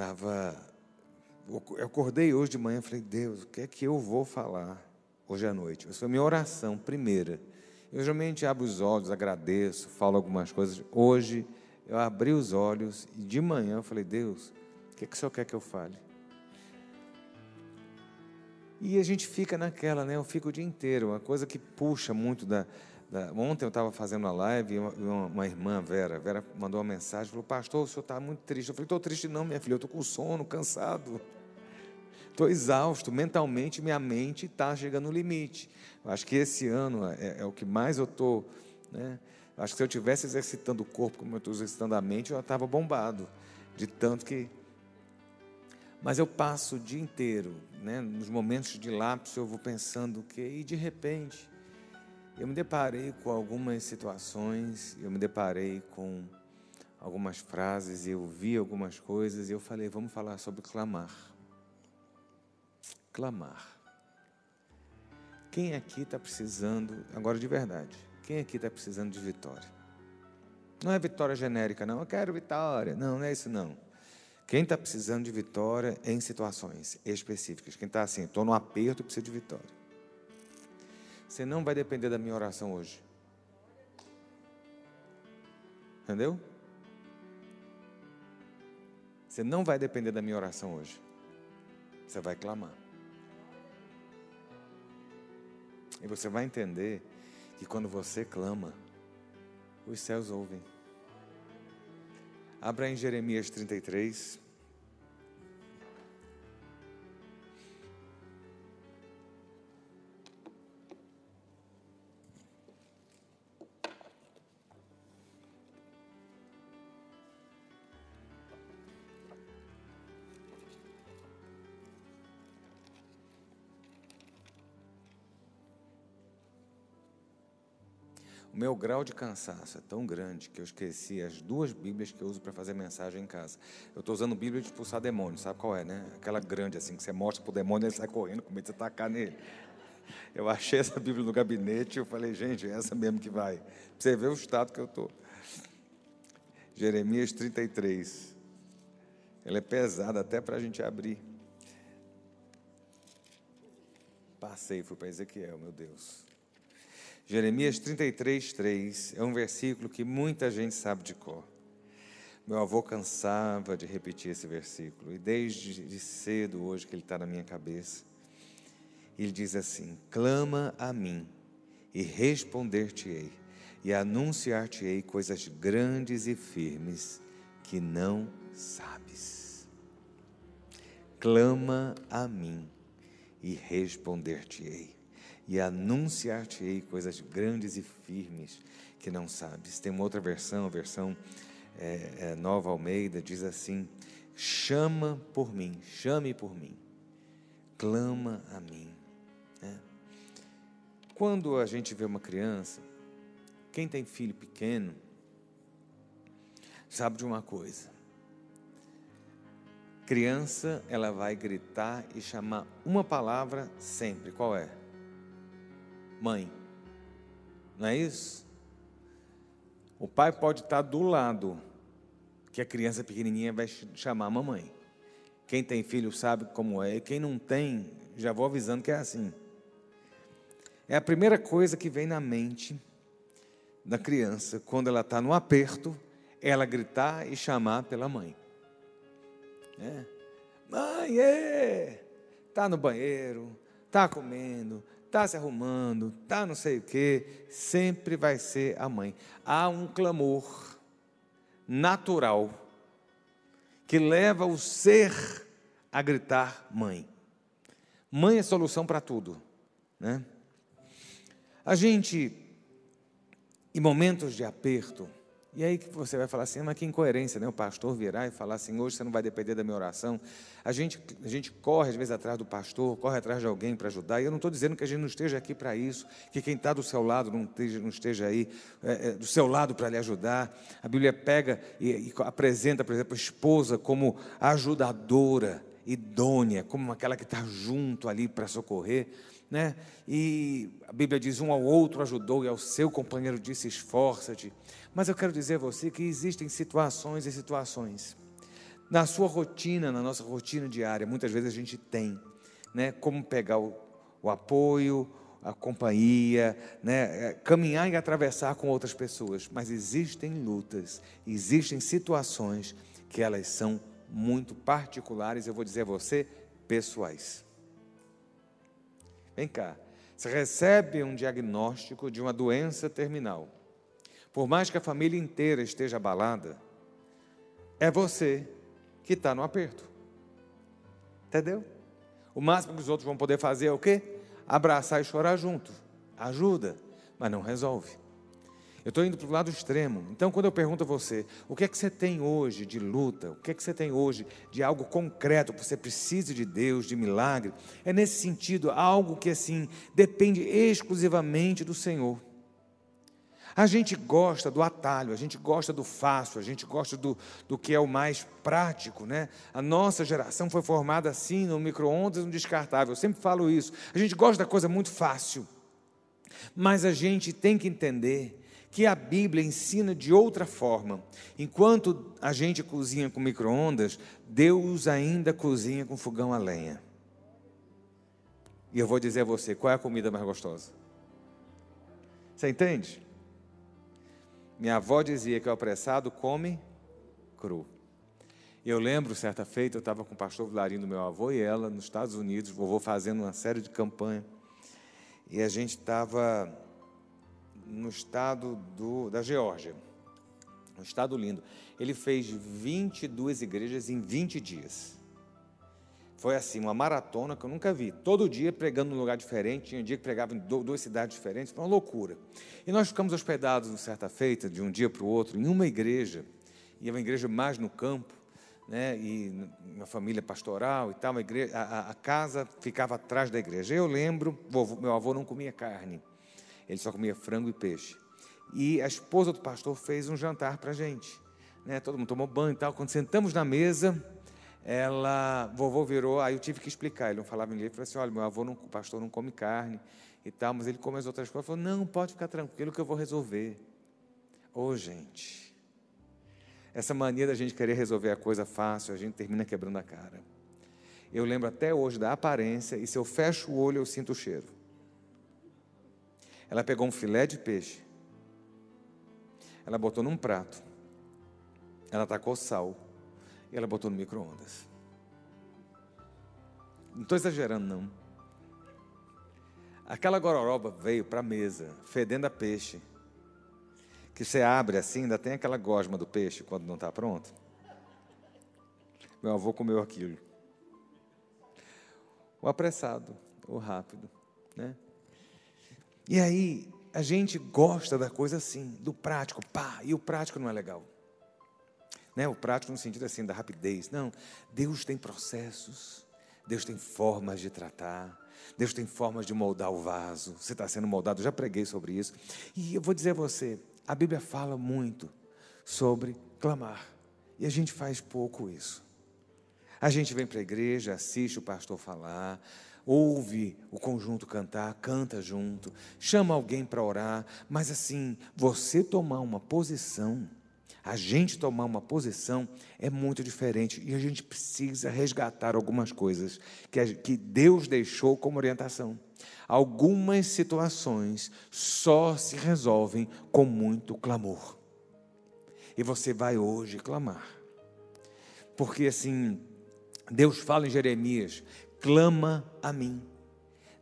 Tava, eu acordei hoje de manhã e falei, Deus, o que é que eu vou falar hoje à noite? Essa foi a minha oração primeira. Eu geralmente abro os olhos, agradeço, falo algumas coisas. Hoje eu abri os olhos e de manhã eu falei, Deus, o que, é que o Senhor quer que eu fale? E a gente fica naquela, né? Eu fico o dia inteiro, uma coisa que puxa muito da. Da... Ontem eu estava fazendo a live e uma, uma, irmã, Vera, Vera mandou uma mensagem, falou, pastor, o senhor está muito triste. Eu falei, estou triste não, minha filha, eu estou com sono, cansado. Estou exausto, mentalmente, minha mente está chegando no limite. Acho que esse ano é, é o que mais eu estou. Né? Acho que se eu estivesse exercitando o corpo como eu estou exercitando a mente, eu estava bombado. De tanto que mas eu passo o dia inteiro, né, nos momentos de lapso, eu vou pensando o quê? E de repente, eu me deparei com algumas situações, eu me deparei com algumas frases, eu vi algumas coisas e eu falei, vamos falar sobre clamar. Clamar. Quem aqui está precisando, agora de verdade, quem aqui está precisando de vitória? Não é vitória genérica, não. Eu quero vitória. Não, não é isso, não. Quem está precisando de vitória em situações específicas, quem está assim, estou no aperto e preciso de vitória. Você não vai depender da minha oração hoje. Entendeu? Você não vai depender da minha oração hoje. Você vai clamar. E você vai entender que quando você clama, os céus ouvem. Abra em Jeremias 33. Meu grau de cansaço é tão grande que eu esqueci as duas Bíblias que eu uso para fazer mensagem em casa. Eu estou usando Bíblia de expulsar demônio, sabe qual é, né? Aquela grande assim, que você mostra para o demônio e ele sai correndo com medo de você tacar nele. Eu achei essa Bíblia no gabinete e eu falei, gente, é essa mesmo que vai. Você ver o estado que eu estou. Jeremias 33. Ela é pesada até para a gente abrir. Passei, fui para Ezequiel, meu Deus. Jeremias 33, 3 é um versículo que muita gente sabe de cor. Meu avô cansava de repetir esse versículo, e desde de cedo hoje que ele está na minha cabeça. Ele diz assim: Clama a mim, e responder-te-ei, e anunciar-te-ei coisas grandes e firmes que não sabes. Clama a mim, e responder-te-ei e anunciar-te-ei coisas grandes e firmes que não sabes. Tem uma outra versão, a versão é, é, Nova Almeida, diz assim: chama por mim, chame por mim, clama a mim. É. Quando a gente vê uma criança, quem tem filho pequeno, sabe de uma coisa. Criança, ela vai gritar e chamar uma palavra sempre. Qual é? Mãe. Não é isso? O pai pode estar do lado, que a criança pequenininha vai chamar a mamãe. Quem tem filho sabe como é, quem não tem, já vou avisando que é assim. É a primeira coisa que vem na mente da criança, quando ela está no aperto, ela gritar e chamar pela mãe. É. Mãe, é! Está no banheiro, está comendo, está se arrumando, está não sei o quê, sempre vai ser a mãe. Há um clamor natural que leva o ser a gritar mãe. Mãe é solução para tudo, né? A gente, em momentos de aperto, e aí você vai falar assim, mas que incoerência, né? O pastor virar e falar assim, hoje você não vai depender da minha oração. A gente, a gente corre às vezes atrás do pastor, corre atrás de alguém para ajudar. E eu não estou dizendo que a gente não esteja aqui para isso, que quem está do seu lado não esteja, não esteja aí é, é, do seu lado para lhe ajudar. A Bíblia pega e, e apresenta, por exemplo, a esposa como ajudadora, idônea, como aquela que está junto ali para socorrer né? E a Bíblia diz: um ao outro ajudou e ao seu companheiro disse: esforça-te. Mas eu quero dizer a você que existem situações e situações. Na sua rotina, na nossa rotina diária, muitas vezes a gente tem, né? Como pegar o, o apoio, a companhia, né? É, caminhar e atravessar com outras pessoas. Mas existem lutas, existem situações que elas são muito particulares, eu vou dizer a você, pessoais. Vem cá, você recebe um diagnóstico de uma doença terminal. Por mais que a família inteira esteja abalada, é você que está no aperto. Entendeu? O máximo que os outros vão poder fazer é o quê? Abraçar e chorar junto. Ajuda, mas não resolve. Eu estou indo para o lado extremo. Então, quando eu pergunto a você, o que é que você tem hoje de luta? O que é que você tem hoje de algo concreto você precise de Deus, de milagre? É nesse sentido, algo que assim depende exclusivamente do Senhor. A gente gosta do atalho, a gente gosta do fácil, a gente gosta do, do que é o mais prático, né? A nossa geração foi formada assim, no micro-ondas, no descartável. Eu sempre falo isso. A gente gosta da coisa muito fácil. Mas a gente tem que entender que a Bíblia ensina de outra forma. Enquanto a gente cozinha com micro-ondas, Deus ainda cozinha com fogão a lenha. E eu vou dizer a você, qual é a comida mais gostosa? Você entende? Minha avó dizia que o apressado come cru. Eu lembro, certa feita, eu estava com o pastor Vilarinho do meu avô e ela nos Estados Unidos, vovô fazendo uma série de campanha. E a gente estava no estado do, da Geórgia. Um estado lindo. Ele fez 22 igrejas em 20 dias. Foi assim, uma maratona que eu nunca vi. Todo dia pregando num lugar diferente. Tinha um dia que pregava em duas cidades diferentes. Foi uma loucura. E nós ficamos hospedados, certa feita, de um dia para o outro, em uma igreja. E é uma igreja mais no campo. Né, e uma família pastoral e tal, a, igreja, a, a, casa ficava atrás da igreja. Eu lembro, meu avô não comia carne. Ele só comia frango e peixe. E a esposa do pastor fez um jantar para a gente. Né? Todo mundo tomou banho e tal. Quando sentamos na mesa, ela, vovô virou, aí eu tive que explicar. Ele não falava inglês, falou assim: olha, meu avô, não, pastor não come carne e tal, mas ele come as outras coisas. Falou: não, pode ficar tranquilo que eu vou resolver. Ô, oh, gente, essa mania da gente querer resolver a coisa fácil, a gente termina quebrando a cara. Eu lembro até hoje da aparência, e se eu fecho o olho, eu sinto o cheiro. Ela pegou um filé de peixe, ela botou num prato, ela tacou sal e ela botou no micro-ondas. Não estou exagerando, não. Aquela gororoba veio para a mesa, fedendo a peixe. Que você abre assim, ainda tem aquela gosma do peixe quando não está pronto. Meu avô comeu aquilo. O apressado, o rápido, né? E aí, a gente gosta da coisa assim, do prático, pá, e o prático não é legal. Né? O prático no sentido assim, da rapidez. Não, Deus tem processos, Deus tem formas de tratar, Deus tem formas de moldar o vaso. Você está sendo moldado, já preguei sobre isso. E eu vou dizer a você, a Bíblia fala muito sobre clamar. E a gente faz pouco isso. A gente vem para a igreja, assiste o pastor falar, ouve o conjunto cantar, canta junto, chama alguém para orar, mas assim, você tomar uma posição, a gente tomar uma posição é muito diferente e a gente precisa resgatar algumas coisas que, que Deus deixou como orientação. Algumas situações só se resolvem com muito clamor. E você vai hoje clamar. Porque assim, Deus fala em Jeremias clama a mim.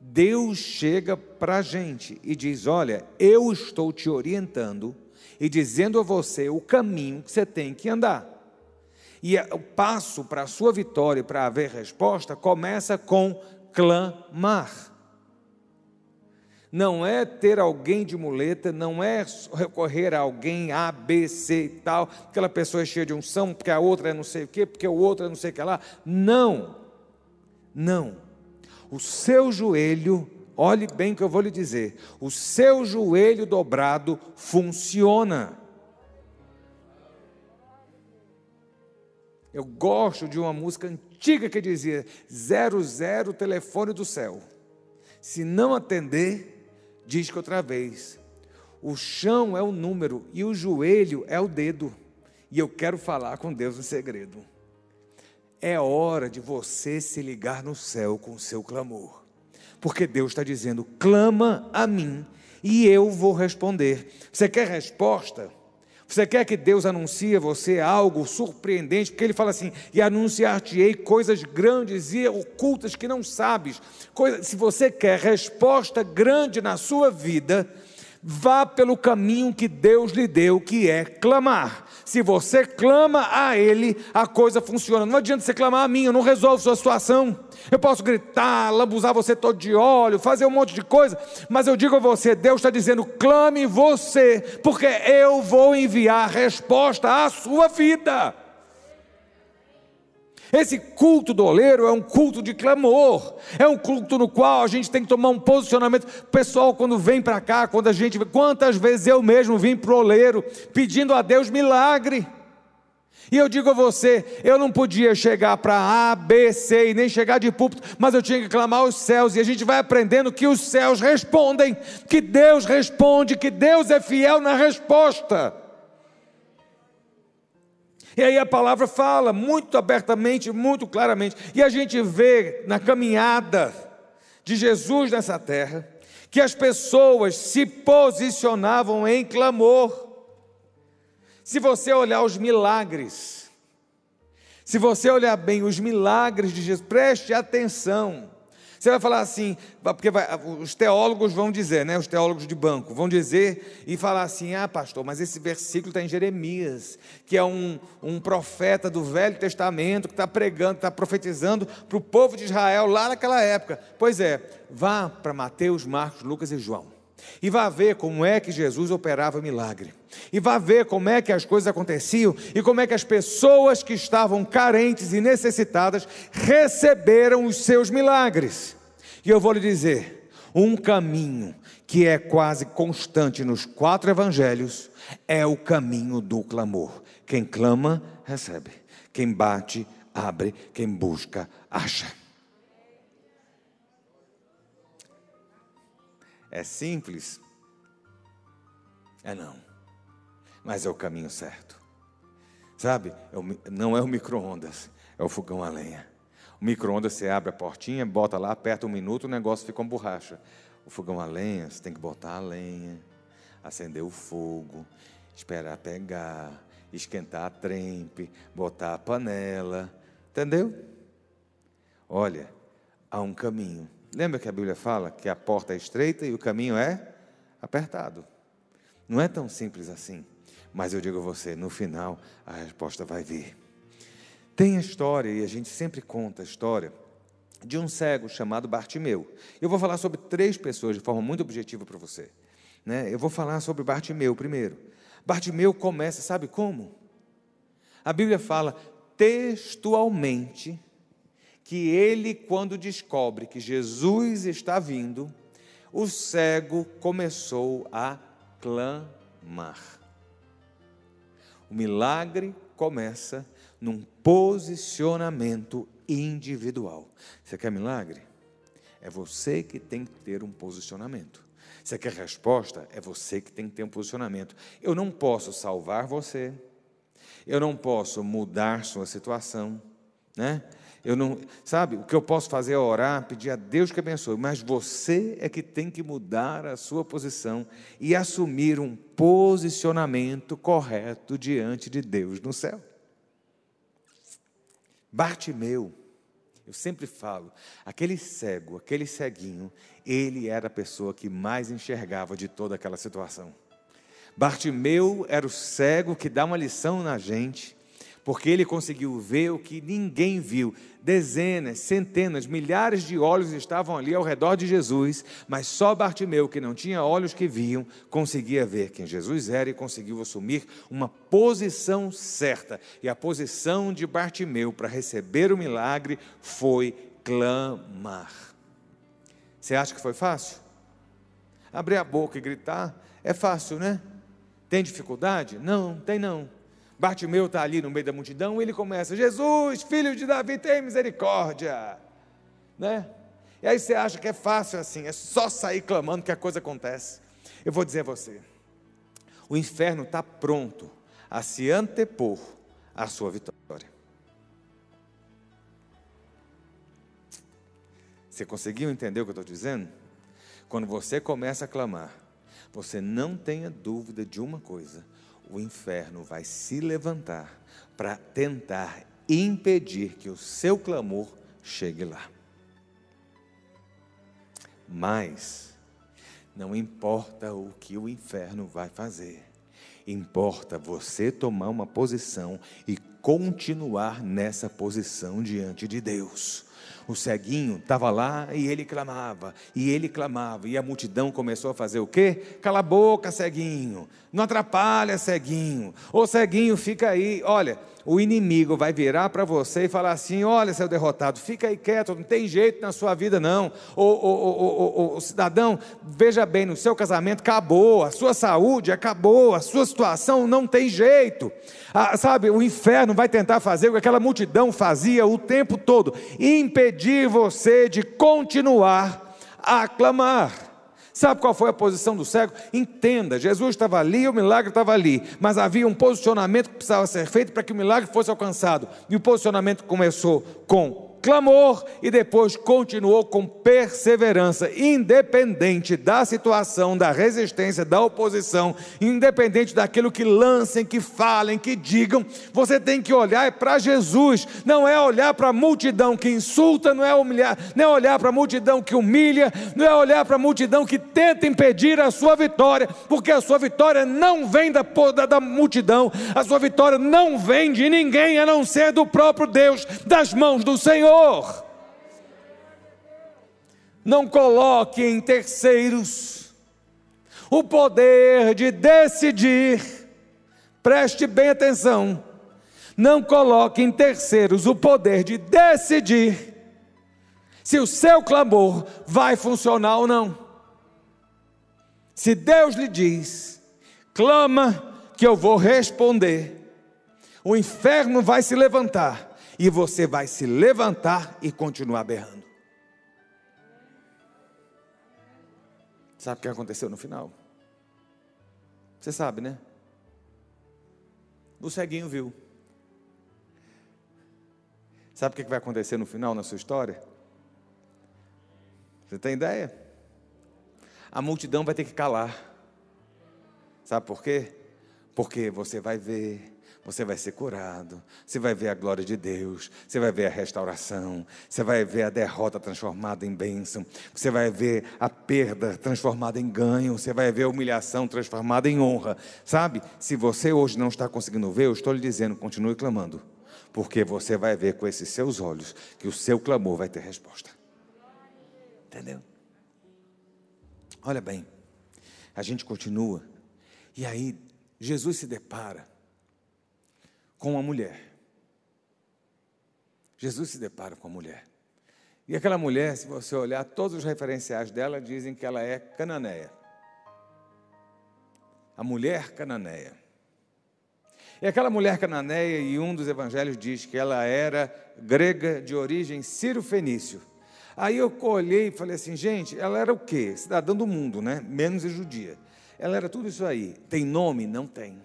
Deus chega para a gente e diz: Olha, eu estou te orientando e dizendo a você o caminho que você tem que andar. E o passo para a sua vitória, para haver resposta, começa com clamar. Não é ter alguém de muleta, não é recorrer a alguém A, B, C e tal, aquela pessoa é cheia de unção, porque a outra é não sei o quê, porque o outro é não sei o que lá. Não. Não. O seu joelho, olhe bem que eu vou lhe dizer, o seu joelho dobrado funciona. Eu gosto de uma música antiga que dizia: zero zero telefone do céu. Se não atender, diz que outra vez. O chão é o número e o joelho é o dedo. E eu quero falar com Deus em segredo. é hora de você se ligar no céu com o seu clamor. Porque Deus está dizendo: clama a mim e eu vou responder. Você quer resposta? Você quer que Deus anuncie a você algo surpreendente? Porque Ele fala assim: e anunciar-te-ei coisas grandes e ocultas que não sabes. Coisa, se você quer resposta grande na sua vida, vá pelo caminho que Deus lhe deu, que é clamar. Se você clama a Ele, a coisa funciona. Não adianta você clamar a mim, eu não resolvo sua situação. Eu posso gritar, lambuzar você todo de óleo, fazer um monte de coisa, mas eu digo a você: Deus está dizendo, clame você, porque eu vou enviar resposta à sua vida. Esse culto do oleiro é um culto de clamor, é um culto no qual a gente tem que tomar um posicionamento. Pessoal, quando vem para cá, quando a gente. Quantas vezes eu mesmo vim para o oleiro pedindo a Deus milagre. E eu digo a você, eu não podia chegar para A, B, C e nem chegar de púlpito, mas eu tinha que clamar aos céus, e a gente vai aprendendo que os céus respondem, que Deus responde, que Deus é fiel na resposta. E aí a palavra fala muito abertamente, muito claramente. E a gente vê na caminhada de Jesus nessa terra que as pessoas se posicionavam em clamor. Se você olhar os milagres, se você olhar bem os milagres de Jesus, preste atenção. Você vai falar assim, porque vai, os teólogos vão dizer, né, os teólogos de banco, vão dizer e falar assim: ah, pastor, mas esse versículo está em Jeremias, que é um, um profeta do Velho Testamento que está pregando, está profetizando para o povo de Israel lá naquela época. Pois é, vá para Mateus, Marcos, Lucas e João. E vá ver como é que Jesus operava milagre. E vá ver como é que as coisas aconteciam e como é que as pessoas que estavam carentes e necessitadas receberam os seus milagres. E eu vou lhe dizer: um caminho que é quase constante nos quatro evangelhos é o caminho do clamor. Quem clama, recebe. Quem bate, abre. Quem busca, acha. É simples? É não. Mas é o caminho certo. Sabe? É não é o micro-ondas, é o fogão a lenha. O micro-ondas você abre a portinha, bota lá, aperta um minuto, o negócio fica uma borracha. O fogão a lenha, você tem que botar a lenha, acender o fogo, esperar pegar, esquentar a trempe, botar a panela. Entendeu? Olha, há um caminho Lembra que a Bíblia fala que a porta é estreita e o caminho é apertado? Não é tão simples assim. Mas eu digo a você, no final a resposta vai vir. Tem a história, e a gente sempre conta a história, de um cego chamado Bartimeu. Eu vou falar sobre três pessoas de forma muito objetiva para você. Né? Eu vou falar sobre Bartimeu primeiro. Bartimeu começa, sabe como? A Bíblia fala textualmente que ele, quando descobre que Jesus está vindo, o cego começou a clamar. O milagre começa num posicionamento individual. Você quer milagre? É você que tem que ter um posicionamento. Você quer resposta? É você que tem que ter um posicionamento. Eu não posso salvar você, eu não posso mudar sua situação, né? Eu não, sabe, o que eu posso fazer é orar, pedir a Deus que abençoe, mas você é que tem que mudar a sua posição e assumir um posicionamento correto diante de Deus no céu. Bartimeu, eu sempre falo, aquele cego, aquele ceguinho, ele era a pessoa que mais enxergava de toda aquela situação. Bartimeu era o cego que dá uma lição na gente porque ele conseguiu ver o que ninguém viu. Dezenas, centenas, milhares de olhos estavam ali ao redor de Jesus, mas só Bartimeu, que não tinha olhos que viam, conseguia ver quem Jesus era e conseguiu assumir uma posição certa. E a posição de Bartimeu para receber o milagre foi clamar. Você acha que foi fácil? Abrir a boca e gritar é fácil, né? Tem dificuldade? Não, tem não. Bartimeu está ali no meio da multidão e ele começa: Jesus, filho de Davi, tem misericórdia. Né? E aí você acha que é fácil assim, é só sair clamando que a coisa acontece. Eu vou dizer a você: o inferno está pronto a se antepor à sua vitória. Você conseguiu entender o que eu estou dizendo? Quando você começa a clamar, você não tenha dúvida de uma coisa: o inferno vai se levantar para tentar impedir que o seu clamor chegue lá. Mas não importa o que o inferno vai fazer, importa você tomar uma posição e continuar nessa posição diante de Deus. O ceguinho estava lá e ele clamava, e ele clamava, e a multidão começou a fazer o quê? Cala a boca, ceguinho, não atrapalha, ceguinho, ô ceguinho, fica aí. Olha, o inimigo vai virar para você e falar assim: olha, seu derrotado, fica aí quieto, não tem jeito na sua vida, não. O, cidadão, veja bem, no seu casamento acabou, a sua saúde acabou, a sua situação não tem jeito. Ah, sabe, o inferno vai tentar fazer o que aquela multidão fazia o tempo todo impedir você de continuar a clamar. Sabe qual foi a posição do cego? Entenda, Jesus estava ali, o milagre estava ali, mas havia um posicionamento que precisava ser feito para que o milagre fosse alcançado. E o posicionamento começou com clamor e depois continuou com perseverança, independente da situação, da resistência, da oposição, independente daquilo que lancem, que falem, que digam, você tem que olhar para Jesus, não é olhar para a multidão que insulta, não é, humilhar, não é olhar para a multidão que humilha, não é olhar para a multidão que tenta impedir a sua vitória, porque a sua vitória não vem da, da, da multidão, a sua vitória não vem de ninguém a não ser do próprio Deus, das mãos do Senhor. Senhor. Não coloque em terceiros o poder de decidir, preste bem atenção, não coloque em terceiros o poder de decidir se o seu clamor vai funcionar ou não. Se Deus lhe diz, clama que eu vou responder, o inferno vai se levantar e você vai se levantar e continuar berrando. Sabe o que aconteceu no final? Você sabe, né? O ceguinho viu. Sabe o que vai acontecer no final na sua história? Você tem ideia? A multidão vai ter que calar. Sabe por quê? Porque você vai ver você vai ser curado, você vai ver a glória de Deus, você vai ver a restauração, você vai ver a derrota transformada em bênção, você vai ver a perda transformada em ganho, você vai ver a humilhação transformada em honra. Sabe? Se você hoje não está conseguindo ver, eu estou lhe dizendo, continue clamando, porque você vai ver com esses seus olhos que o seu clamor vai ter resposta. Entendeu? Olha bem, a gente continua, e aí Jesus se depara com uma mulher. Jesus se depara com a mulher. E aquela mulher, se você olhar, todos os referenciais dela dizem que ela é cananeia. A mulher cananeia. E aquela mulher cananeia, e um dos evangelhos diz que ela era grega de origem sírio-fenício. Aí eu olhei e falei assim, gente, ela era o quê? Cidadã do mundo, né? Menos judia. Ela era tudo isso aí. Tem nome? Não tem.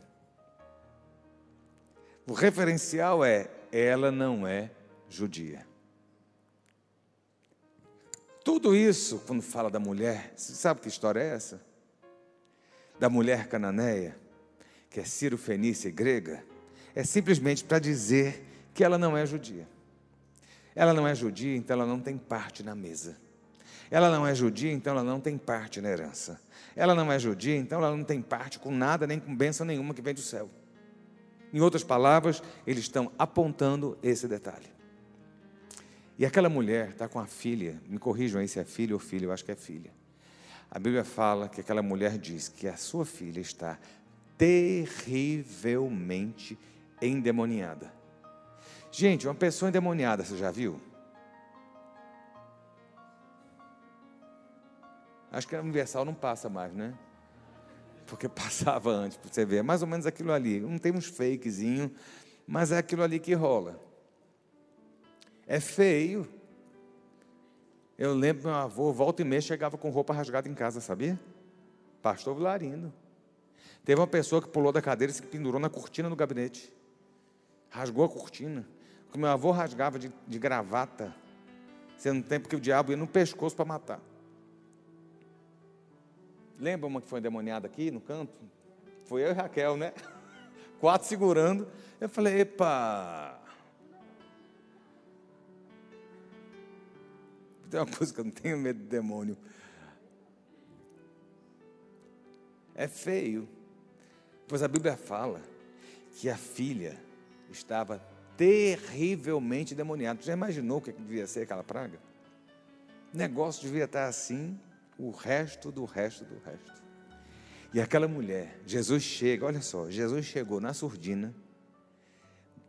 O referencial é: ela não é judia. Tudo isso, quando fala da mulher, você sabe que história é essa? Da mulher cananeia, que é Ciro Fenícia grega, é simplesmente para dizer que ela não é judia. Ela não é judia, então ela não tem parte na mesa. Ela não é judia, então ela não tem parte na herança. Ela não é judia, então ela não tem parte com nada, nem com bênção nenhuma que vem do céu. Em outras palavras, eles estão apontando esse detalhe. E aquela mulher está com a filha, me corrijam aí se é filha ou filho, eu acho que é filha. A Bíblia fala que aquela mulher diz que a sua filha está terrivelmente endemoniada. Gente, uma pessoa endemoniada, você já viu? Acho que a Universal não passa mais, né? Porque passava antes, para você ver. É mais ou menos aquilo ali. Não tem uns fakezinho, mas é aquilo ali que rola. É feio. Eu lembro meu avô, volta e meia, chegava com roupa rasgada em casa, sabia? Pastor Vilarindo. Teve uma pessoa que pulou da cadeira e se pendurou na cortina do gabinete. Rasgou a cortina. Porque meu avô rasgava de, de gravata. Você não tem porque o diabo ia no pescoço para matar. Lembra uma que foi endemoniada aqui no canto? Foi eu e Raquel, né? Quatro segurando. Eu falei, epa. Tem uma coisa que eu não tenho medo de demônio. É feio. Pois a Bíblia fala que a filha estava terrivelmente demoniada. Já imaginou o que devia ser aquela praga? O negócio devia estar assim o resto do resto do resto. E aquela mulher, Jesus chega, olha só, Jesus chegou na surdina,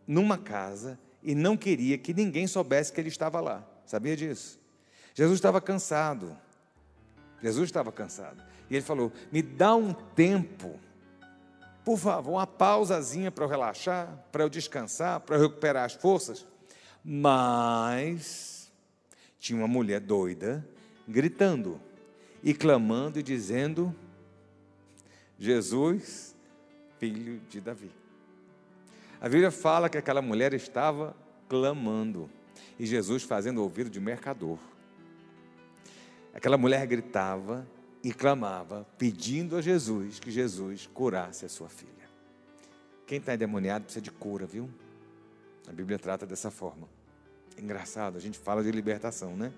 numa casa, e não queria que ninguém soubesse que ele estava lá. Sabia disso? Jesus estava cansado. Jesus estava cansado. E ele falou: Me dá um tempo, por favor, uma pausazinha para eu relaxar, para eu descansar, para eu recuperar as forças. Mas tinha uma mulher doida gritando e clamando e dizendo: Jesus, filho de Davi. A Bíblia fala que aquela mulher estava clamando e Jesus fazendo ouvido de mercador. Aquela mulher gritava e clamava, pedindo a Jesus que Jesus curasse a sua filha. Quem está endemoniado precisa de cura, viu? A Bíblia trata dessa forma. Engraçado, a gente fala de libertação, né?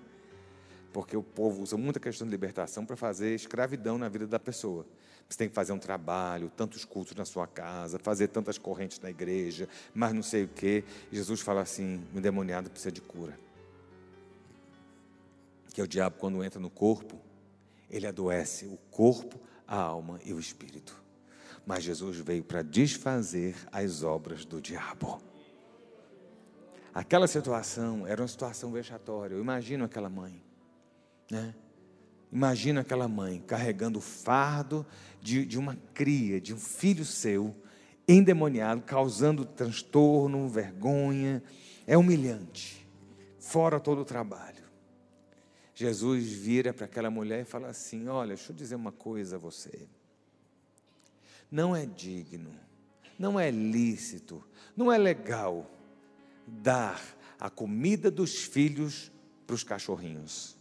Porque o povo usa muita questão de libertação para fazer escravidão na vida da pessoa. Você tem que fazer um trabalho, tantos cultos na sua casa, fazer tantas correntes na igreja, mas não sei o quê. Jesus fala assim: o endemoniado precisa de cura. Que é o diabo, quando entra no corpo, ele adoece o corpo, a alma e o espírito. Mas Jesus veio para desfazer as obras do diabo. Aquela situação era uma situação vexatória. Eu imagino aquela mãe né? Imagina aquela mãe carregando o fardo de, de uma cria, de um filho seu, endemoniado, causando transtorno, vergonha. É humilhante, fora todo o trabalho. Jesus vira para aquela mulher e fala assim: Olha, deixa eu dizer uma coisa a você. Não é digno, não é lícito, não é legal dar a comida dos filhos para os cachorrinhos.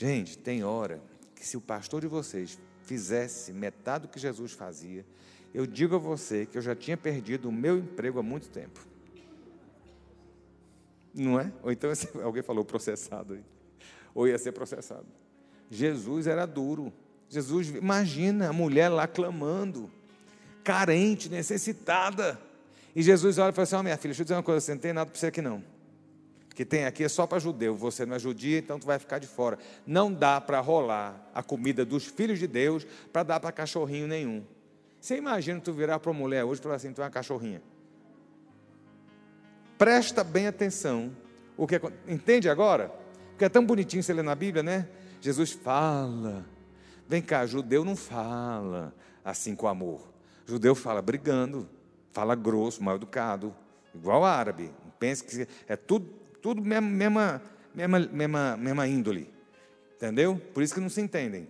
Gente, tem hora que se o pastor de vocês fizesse metade do que Jesus fazia, eu digo a você que eu já tinha perdido o meu emprego há muito tempo. Não é? Ou então alguém falou processado aí. Ou ia ser processado. Jesus era duro. Jesus, imagina a mulher lá clamando, carente, necessitada. E Jesus olha e fala assim: Ó, oh, minha filha, deixa eu dizer uma coisa, você não tem nada para você aqui não que tem aqui é só para judeu. Você não é judia, então tu vai ficar de fora. Não dá para rolar a comida dos filhos de Deus para dar para cachorrinho nenhum. Você imagina tu virar para uma mulher hoje e falar assim: tu é uma cachorrinha. Presta bem atenção. O que entende agora? Porque é tão bonitinho você ler na Bíblia, né? Jesus fala. Vem cá, judeu não fala assim com amor. Judeu fala brigando, fala grosso, mal educado, igual árabe. Pensa que é tudo tudo mesma, mesma, mesma, mesma, índole. Entendeu? Por isso que não se entendem.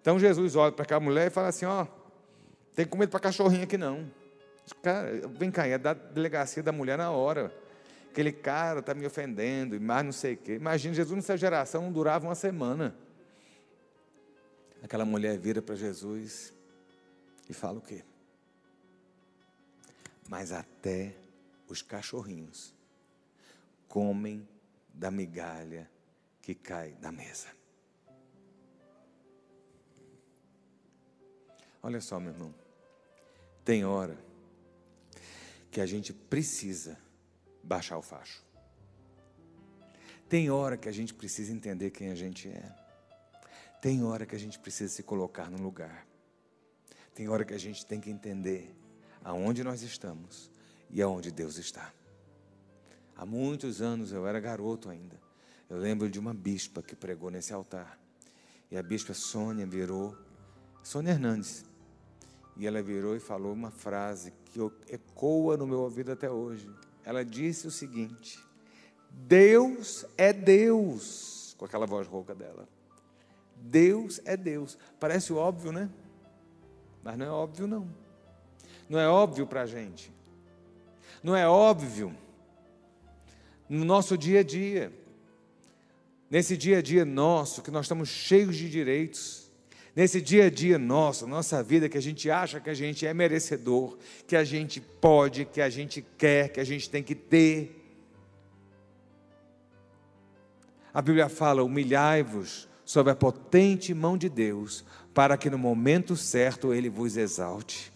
Então Jesus olha para aquela mulher e fala assim: ó, tem comida para cachorrinho aqui não. Cara, vem cá, é da delegacia da mulher na hora. Aquele cara está me ofendendo, e mais não sei o quê. Imagina, Jesus nessa geração não durava uma semana. Aquela mulher vira para Jesus e fala o quê? Mas até os cachorrinhos comem da migalha que cai da mesa. Olha só, meu irmão. Tem hora que a gente precisa baixar o facho. Tem hora que a gente precisa entender quem a gente é. Tem hora que a gente precisa se colocar no lugar. Tem hora que a gente tem que entender aonde nós estamos e aonde Deus está. Há muitos anos, eu era garoto ainda. Eu lembro de uma bispa que pregou nesse altar. E a bispa Sônia virou, Sônia Hernandes. E ela virou e falou uma frase que ecoa no meu ouvido até hoje. Ela disse o seguinte: Deus é Deus, com aquela voz rouca dela. Deus é Deus. Parece óbvio, né? Mas não é óbvio, não. Não é óbvio para a gente. Não é óbvio no nosso dia a dia. Nesse dia a dia nosso, que nós estamos cheios de direitos, nesse dia a dia nosso, nossa vida, que a gente acha que a gente é merecedor, que a gente pode, que a gente quer, que a gente tem que ter. A Bíblia fala: humilhai-vos sob a potente mão de Deus, para que no momento certo ele vos exalte.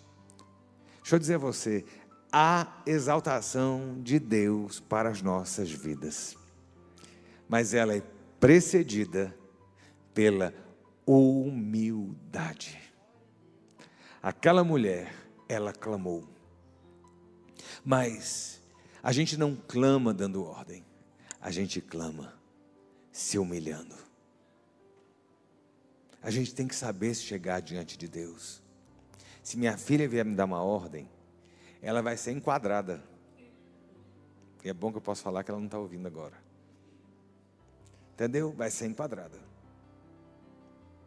Deixa eu dizer a você, há exaltação de Deus para as nossas vidas, mas ela é precedida pela humildade. Aquela mulher, ela clamou, mas a gente não clama dando ordem, a gente clama se humilhando. A gente tem que saber se chegar diante de Deus. Se minha filha vier me dar uma ordem, ela vai ser enquadrada. E é bom que eu possa falar que ela não está ouvindo agora. Entendeu? Vai ser enquadrada.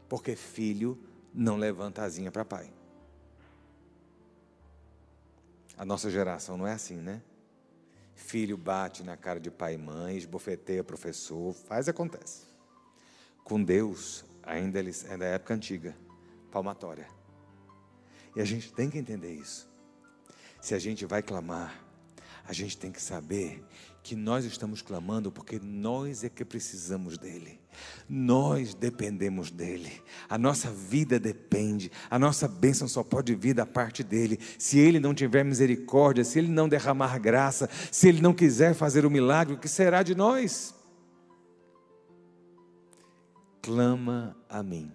Porque filho não levanta asinha para pai. A nossa geração não é assim, né? Filho bate na cara de pai e mãe, esbofeteia professor, faz acontece. Com Deus, ainda é da época antiga, palmatória. E a gente tem que entender isso. Se a gente vai clamar, a gente tem que saber que nós estamos clamando porque nós é que precisamos dele. Nós dependemos dele. A nossa vida depende. A nossa bênção só pode vir da parte dele. Se ele não tiver misericórdia, se ele não derramar graça, se ele não quiser fazer o milagre, o que será de nós? Clama a mim,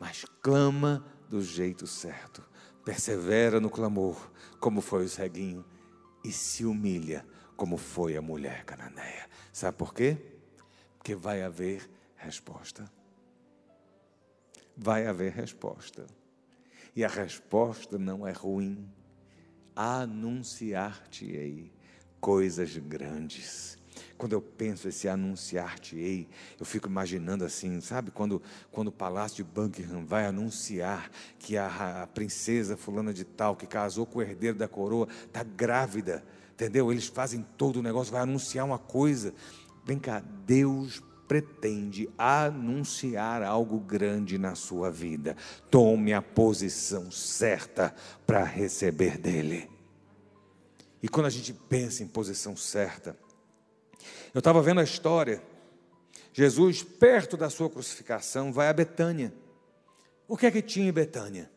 mas clama do jeito certo. Persevera no clamor como foi o ceguinho, e se humilha, como foi a mulher cananeia. Sabe por quê? Porque vai haver resposta. Vai haver resposta. E a resposta não é ruim. Anunciar-te-ei coisas grandes quando eu penso esse anunciar-te-ei, eu fico imaginando assim, sabe? Quando, quando o palácio de Buckingham vai anunciar que a, a princesa fulana de tal, que casou com o herdeiro da coroa, está grávida, entendeu? Eles fazem todo o negócio, vai anunciar uma coisa. Vem cá, Deus pretende anunciar algo grande na sua vida. Tome a posição certa para receber dele. E quando a gente pensa em posição certa, eu estava vendo a história. Jesus, perto da sua crucificação, vai a Betânia. O que é que tinha em Betânia?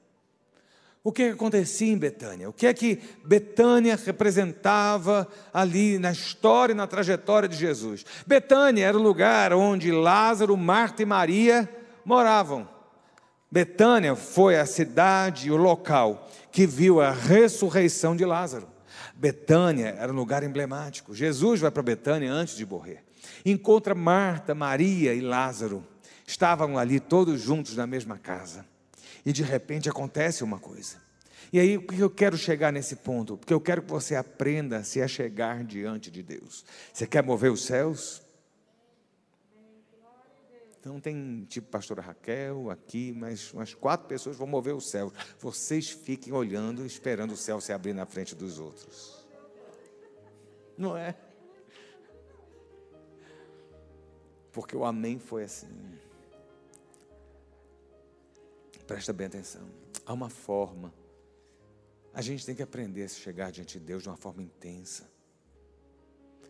O que, é que acontecia em Betânia? O que é que Betânia representava ali na história e na trajetória de Jesus? Betânia era o lugar onde Lázaro, Marta e Maria moravam. Betânia foi a cidade, o local que viu a ressurreição de Lázaro. Betânia era um lugar emblemático. Jesus vai para Betânia antes de morrer. Encontra Marta, Maria e Lázaro. Estavam ali todos juntos na mesma casa. E de repente acontece uma coisa. E aí, por que eu quero chegar nesse ponto? Porque eu quero que você aprenda a se achegar diante de Deus. Você quer mover os céus? Então tem tipo pastora Raquel aqui, mas umas quatro pessoas vão mover o céu. Vocês fiquem olhando, esperando o céu se abrir na frente dos outros. Não é? Porque o amém foi assim. Presta bem atenção. Há uma forma. A gente tem que aprender a chegar diante de Deus de uma forma intensa.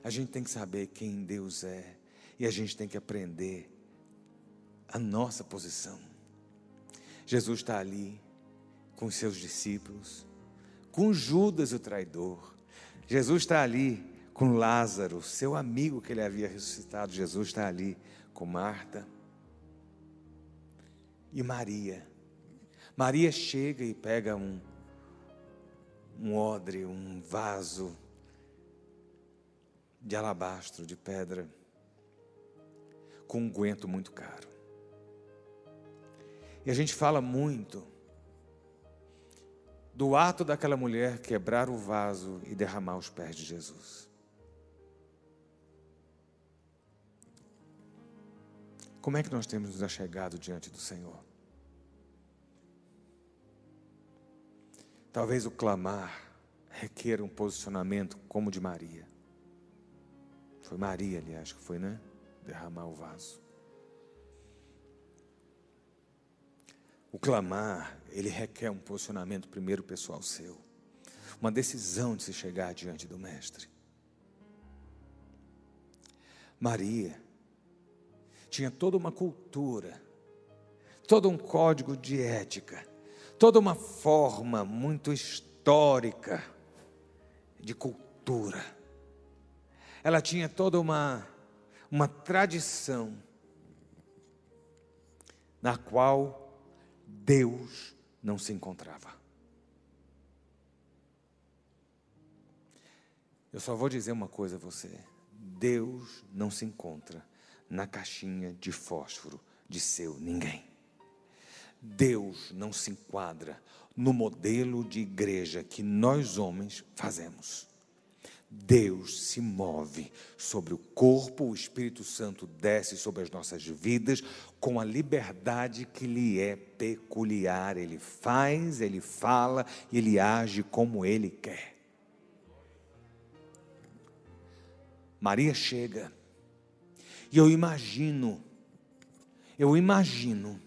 A gente tem que saber quem Deus é. E a gente tem que aprender a nossa posição. Jesus está ali com os seus discípulos, com Judas o traidor. Jesus está ali com Lázaro, seu amigo que ele havia ressuscitado. Jesus está ali com Marta e Maria. Maria chega e pega um, um odre, um vaso de alabastro, de pedra, com um guento muito caro. E a gente fala muito do ato daquela mulher quebrar o vaso e derramar os pés de Jesus. Como é que nós temos nos achegado diante do Senhor? Talvez o clamar requer um posicionamento como o de Maria. Foi Maria, aliás, que foi, né? Derramar o vaso. O clamar, ele requer um posicionamento primeiro pessoal seu. Uma decisão de se chegar diante do Mestre. Maria tinha toda uma cultura, todo um código de ética, toda uma forma muito histórica de cultura. Ela tinha toda uma, uma tradição na qual Deus não se encontrava. Eu só vou dizer uma coisa a você: Deus não se encontra na caixinha de fósforo de seu ninguém. Deus não se enquadra no modelo de igreja que nós homens fazemos. Deus se move sobre o corpo, o Espírito Santo desce sobre as nossas vidas com a liberdade que lhe é peculiar. Ele faz, ele fala e ele age como ele quer. Maria chega e eu imagino, eu imagino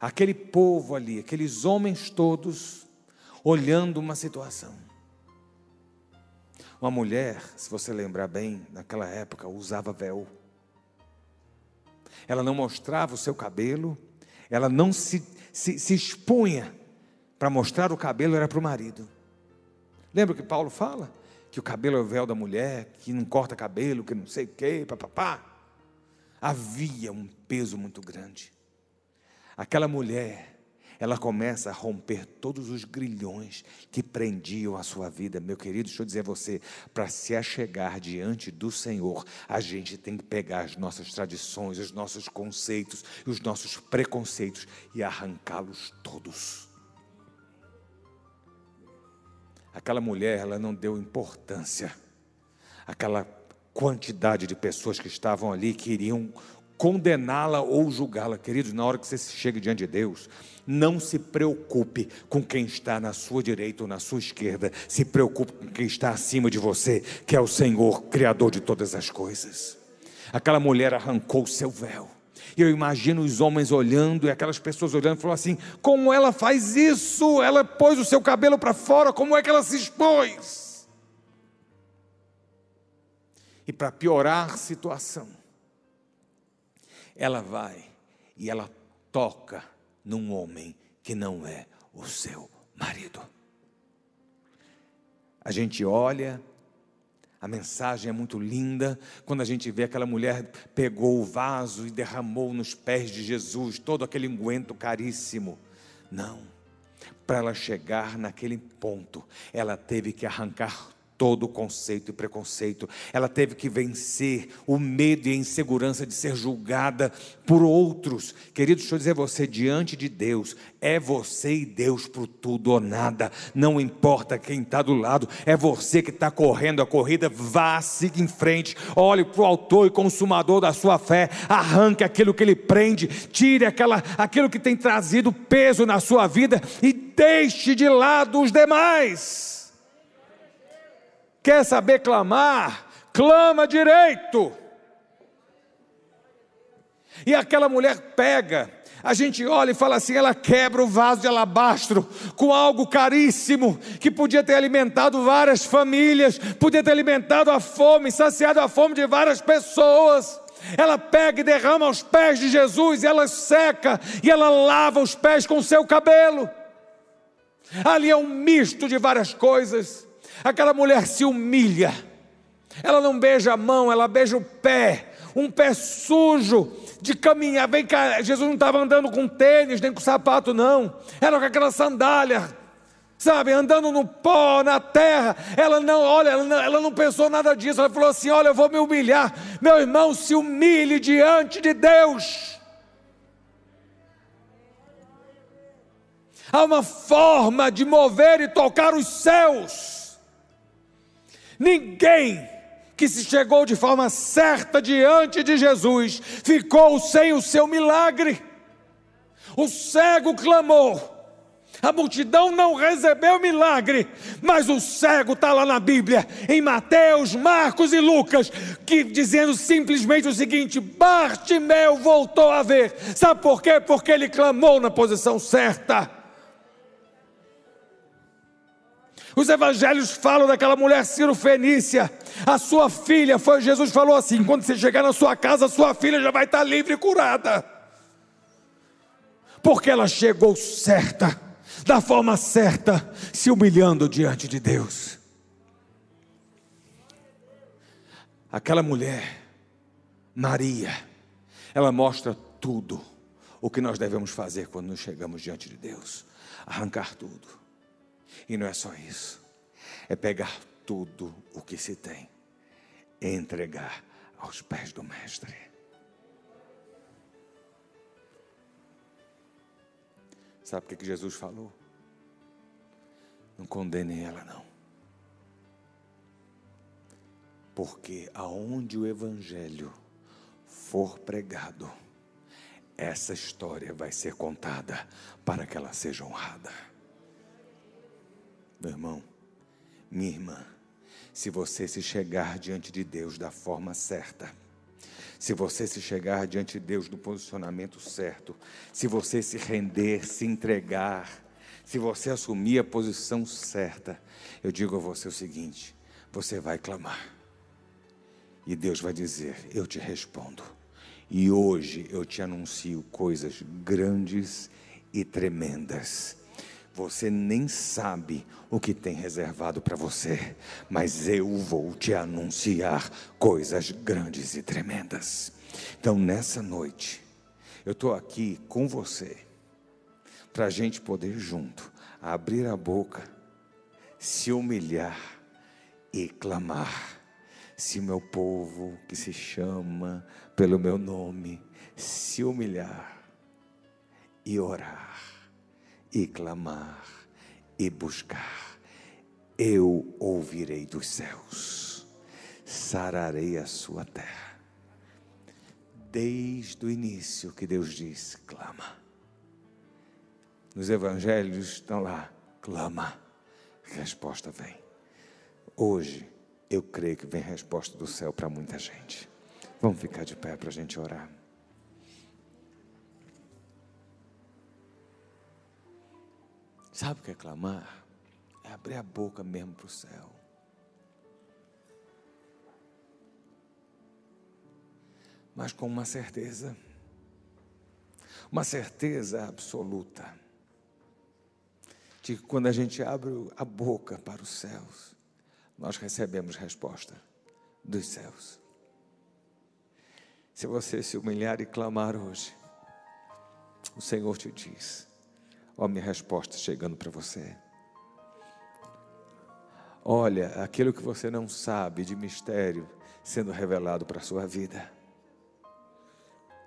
aquele povo ali, aqueles homens todos, olhando uma situação. Uma mulher, se você lembrar bem, naquela época usava véu. Ela não mostrava o seu cabelo, ela não se, se, se expunha para mostrar o cabelo, era para o marido. Lembra que Paulo fala? Que o cabelo é o véu da mulher, que não corta cabelo, que não sei o quê, papapá. Havia um peso muito grande. Aquela mulher, ela começa a romper todos os grilhões que prendiam a sua vida. Meu querido, deixa eu dizer a você, para se achegar diante do Senhor, a gente tem que pegar as nossas tradições, os nossos conceitos os nossos preconceitos e arrancá-los todos. Aquela mulher, ela não deu importância. Aquela quantidade de pessoas que estavam ali queriam condená-la ou julgá-la. Queridos, na hora que você chega diante de Deus, não se preocupe com quem está na sua direita ou na sua esquerda, se preocupe com quem está acima de você, que é o Senhor, Criador de todas as coisas. Aquela mulher arrancou o seu véu. E eu imagino os homens olhando e aquelas pessoas olhando e falando assim: como ela faz isso? Ela pôs o seu cabelo para fora, como é que ela se expôs? E para piorar a situação, ela vai e ela toca num homem que não é o seu marido. A gente olha, a mensagem é muito linda, quando a gente vê aquela mulher pegou o vaso e derramou nos pés de Jesus todo aquele unguento caríssimo. Não, para ela chegar naquele ponto, ela teve que arrancar todo conceito e preconceito. Ela teve que vencer o medo e a insegurança de ser julgada por outros. Querido, deixa eu dizer você, diante de Deus, é você e Deus para tudo ou nada. Não importa quem está do lado, é você que está correndo a corrida. Vá, siga em frente. Olhe para o autor e consumador da sua fé. Arranque aquilo que ele prende. Tire aquela, aquilo que tem trazido peso na sua vida e deixe de lado os demais. Quer saber clamar? Clama direito. E aquela mulher pega, a gente olha e fala assim: ela quebra o vaso de alabastro com algo caríssimo, que podia ter alimentado várias famílias, podia ter alimentado a fome, saciado a fome de várias pessoas. Ela pega e derrama aos pés de Jesus, e ela seca, e ela lava os pés com o seu cabelo. Ali é um misto de várias coisas. Aquela mulher se humilha, ela não beija a mão, ela beija o pé, um pé sujo de caminhar. Vem cá, Jesus não estava andando com tênis, nem com sapato, não, era com aquela sandália, sabe, andando no pó, na terra. Ela não, olha, ela não, ela não pensou nada disso, ela falou assim: Olha, eu vou me humilhar, meu irmão, se humilhe diante de Deus. Há uma forma de mover e tocar os céus. Ninguém que se chegou de forma certa diante de Jesus ficou sem o seu milagre. O cego clamou, A multidão não recebeu milagre, mas o cego está lá na Bíblia, em Mateus, Marcos e Lucas, que dizendo simplesmente o seguinte: Bartimeu voltou a ver. Sabe por quê? Porque ele clamou na posição certa. Os evangelhos falam daquela mulher Ciro Fenícia. A sua filha, foi Jesus falou assim: quando você chegar na sua casa, sua filha já vai estar livre e curada. Porque ela chegou certa da forma certa, se humilhando diante de Deus. Aquela mulher, Maria, ela mostra tudo o que nós devemos fazer quando nos chegamos diante de Deus: arrancar tudo. E não é só isso, é pegar tudo o que se tem e entregar aos pés do Mestre. Sabe o que Jesus falou? Não condenem ela, não. Porque aonde o Evangelho for pregado, essa história vai ser contada para que ela seja honrada. Meu irmão, minha irmã, se você se chegar diante de Deus da forma certa, se você se chegar diante de Deus no posicionamento certo, se você se render, se entregar, se você assumir a posição certa, eu digo a você o seguinte: você vai clamar. E Deus vai dizer: Eu te respondo. E hoje eu te anuncio coisas grandes e tremendas. Você nem sabe o que tem reservado para você, mas eu vou te anunciar coisas grandes e tremendas. Então, nessa noite, eu estou aqui com você, para a gente poder junto abrir a boca, se humilhar e clamar. Se meu povo que se chama pelo meu nome se humilhar e orar e clamar e buscar, eu ouvirei dos céus, sararei a sua terra. Desde o início que Deus disse, clama. Nos evangelhos estão lá, clama, resposta vem. Hoje, eu creio que vem resposta do céu para muita gente. Vamos ficar de pé para a gente orar. Sabe o que é clamar? É abrir a boca mesmo para o céu. Mas com uma certeza, uma certeza absoluta, de que quando a gente abre a boca para os céus, nós recebemos resposta dos céus. Se você se humilhar e clamar hoje, o Senhor te diz: Ó, minha resposta chegando para você. Olha, aquilo que você não sabe de mistério sendo revelado para a sua vida.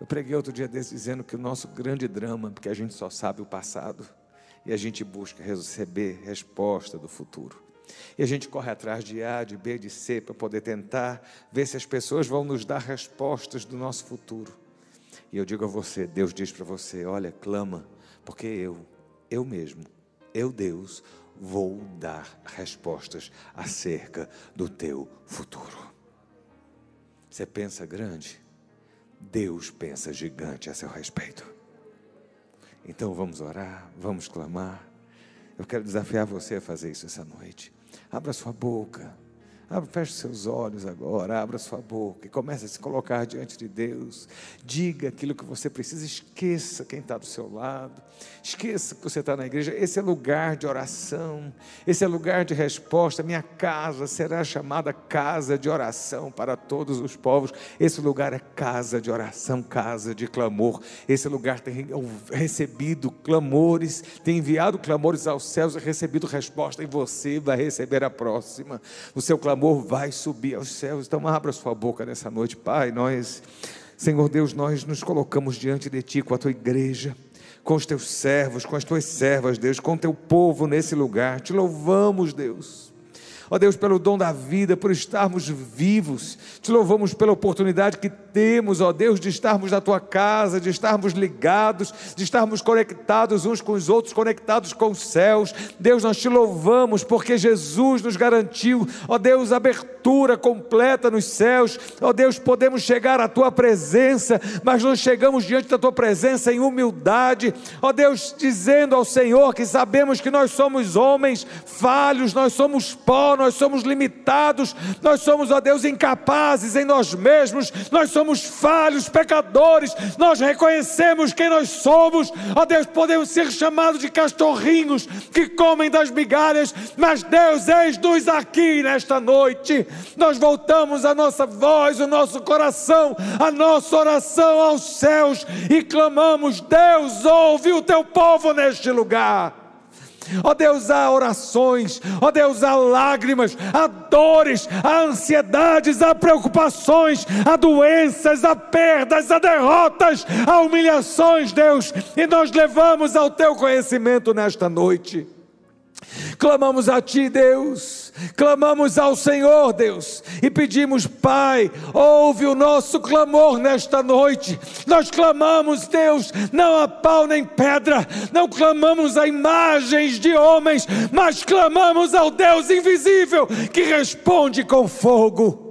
Eu preguei outro dia desse dizendo que o nosso grande drama, porque a gente só sabe o passado e a gente busca receber resposta do futuro. E a gente corre atrás de A, de B, de C para poder tentar ver se as pessoas vão nos dar respostas do nosso futuro. E eu digo a você, Deus diz para você: olha, clama, porque eu eu mesmo, eu Deus, vou dar respostas acerca do teu futuro. Você pensa grande? Deus pensa gigante a seu respeito. Então vamos orar, vamos clamar. Eu quero desafiar você a fazer isso essa noite. Abra sua boca. Abra, feche seus olhos agora, abra sua boca e comece a se colocar diante de Deus. Diga aquilo que você precisa, esqueça quem está do seu lado, esqueça que você está na igreja. Esse é lugar de oração, esse é lugar de resposta. Minha casa será chamada casa de oração para todos os povos. Esse lugar é casa de oração, casa de clamor. Esse lugar tem recebido clamores, tem enviado clamores aos céus e recebido resposta, e você vai receber a próxima. O seu clamor amor vai subir aos céus. Então abra sua boca nessa noite, Pai. Nós, Senhor Deus, nós nos colocamos diante de Ti com a Tua igreja, com os Teus servos, com as Tuas servas, Deus, com o Teu povo nesse lugar. Te louvamos, Deus. Ó Deus, pelo dom da vida, por estarmos vivos. Te louvamos pela oportunidade que temos, ó Deus, de estarmos na tua casa, de estarmos ligados, de estarmos conectados uns com os outros, conectados com os céus. Deus, nós te louvamos porque Jesus nos garantiu, ó Deus, abertura completa nos céus. Ó Deus, podemos chegar à tua presença, mas nós chegamos diante da tua presença em humildade. Ó Deus, dizendo ao Senhor que sabemos que nós somos homens falhos, nós somos pó, nós somos limitados, nós somos, ó Deus, incapazes em nós mesmos, nós somos falhos, pecadores, nós reconhecemos quem nós somos, ó Deus, podemos ser chamados de castorrinhos que comem das migalhas, mas Deus, eis-nos aqui nesta noite, nós voltamos a nossa voz, o nosso coração, a nossa oração aos céus e clamamos: Deus, ouve o teu povo neste lugar. Ó oh Deus, há orações, ó oh Deus, há lágrimas, há dores, há ansiedades, há preocupações, há doenças, há perdas, há derrotas, há humilhações, Deus, e nós levamos ao teu conhecimento nesta noite. Clamamos a Ti, Deus, clamamos ao Senhor, Deus, e pedimos, Pai, ouve o nosso clamor nesta noite. Nós clamamos, Deus, não a pau nem pedra, não clamamos a imagens de homens, mas clamamos ao Deus invisível que responde com fogo.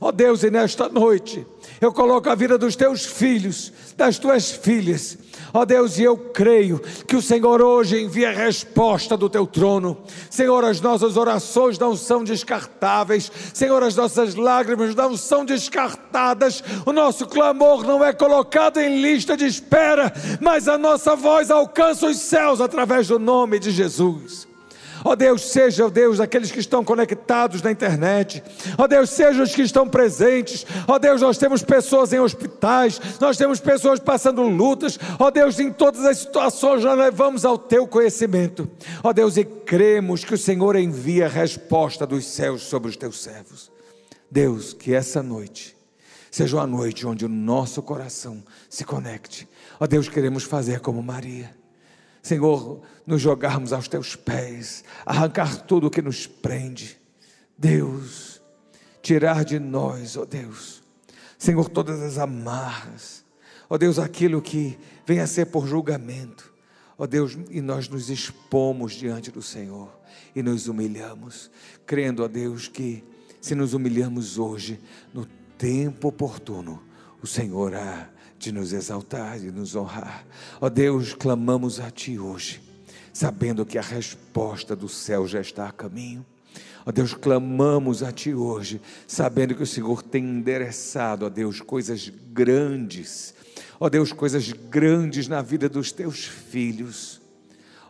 Ó oh Deus, e nesta noite, eu coloco a vida dos teus filhos, das tuas filhas, Ó oh Deus, e eu creio que o Senhor hoje envia a resposta do teu trono. Senhor, as nossas orações não são descartáveis. Senhor, as nossas lágrimas não são descartadas. O nosso clamor não é colocado em lista de espera, mas a nossa voz alcança os céus através do nome de Jesus. Ó oh Deus, seja, oh Deus, aqueles que estão conectados na internet. Ó oh Deus, seja os que estão presentes. Ó Deus, nós temos pessoas em hospitais, nós temos pessoas passando lutas. Ó Deus, em todas as situações nós levamos ao teu conhecimento. Ó Deus, e cremos que o Senhor envia a resposta dos céus sobre os teus servos. Deus, que essa noite seja uma noite onde o nosso coração se conecte. Ó Deus, queremos fazer como Maria Senhor, nos jogarmos aos teus pés, arrancar tudo o que nos prende. Deus, tirar de nós, ó oh Deus, Senhor, todas as amarras, ó oh Deus, aquilo que vem a ser por julgamento, ó oh Deus, e nós nos expomos diante do Senhor e nos humilhamos, crendo, ó Deus, que se nos humilhamos hoje, no tempo oportuno, o Senhor há de nos exaltar, de nos honrar. Ó Deus, clamamos a Ti hoje, sabendo que a resposta do céu já está a caminho. Ó oh Deus, clamamos a Ti hoje, sabendo que o Senhor tem endereçado, ó oh Deus, coisas grandes, ó Deus, coisas grandes na vida dos Teus filhos.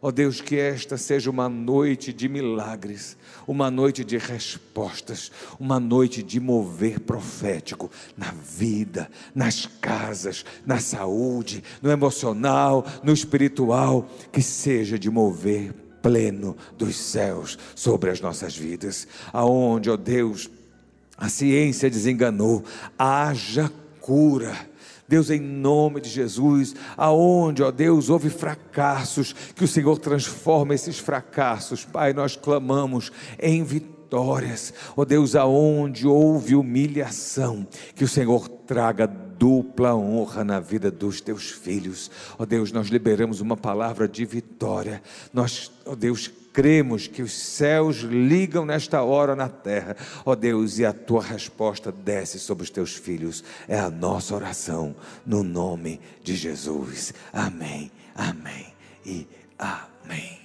Ó oh Deus, que esta seja uma noite de milagres, uma noite de respostas, uma noite de mover profético na vida, nas casas, na saúde, no emocional, no espiritual, que seja de mover pleno dos céus sobre as nossas vidas, aonde, ó oh Deus, a ciência desenganou, haja cura Deus, em nome de Jesus, aonde, ó Deus, houve fracassos, que o Senhor transforma esses fracassos, Pai, nós clamamos em vitórias, ó Deus, aonde houve humilhação, que o Senhor traga dupla honra na vida dos teus filhos, ó Deus, nós liberamos uma palavra de vitória, nós, ó Deus, cremos que os céus ligam nesta hora na terra, ó Deus, e a tua resposta desce sobre os teus filhos. É a nossa oração, no nome de Jesus. Amém, amém e amém.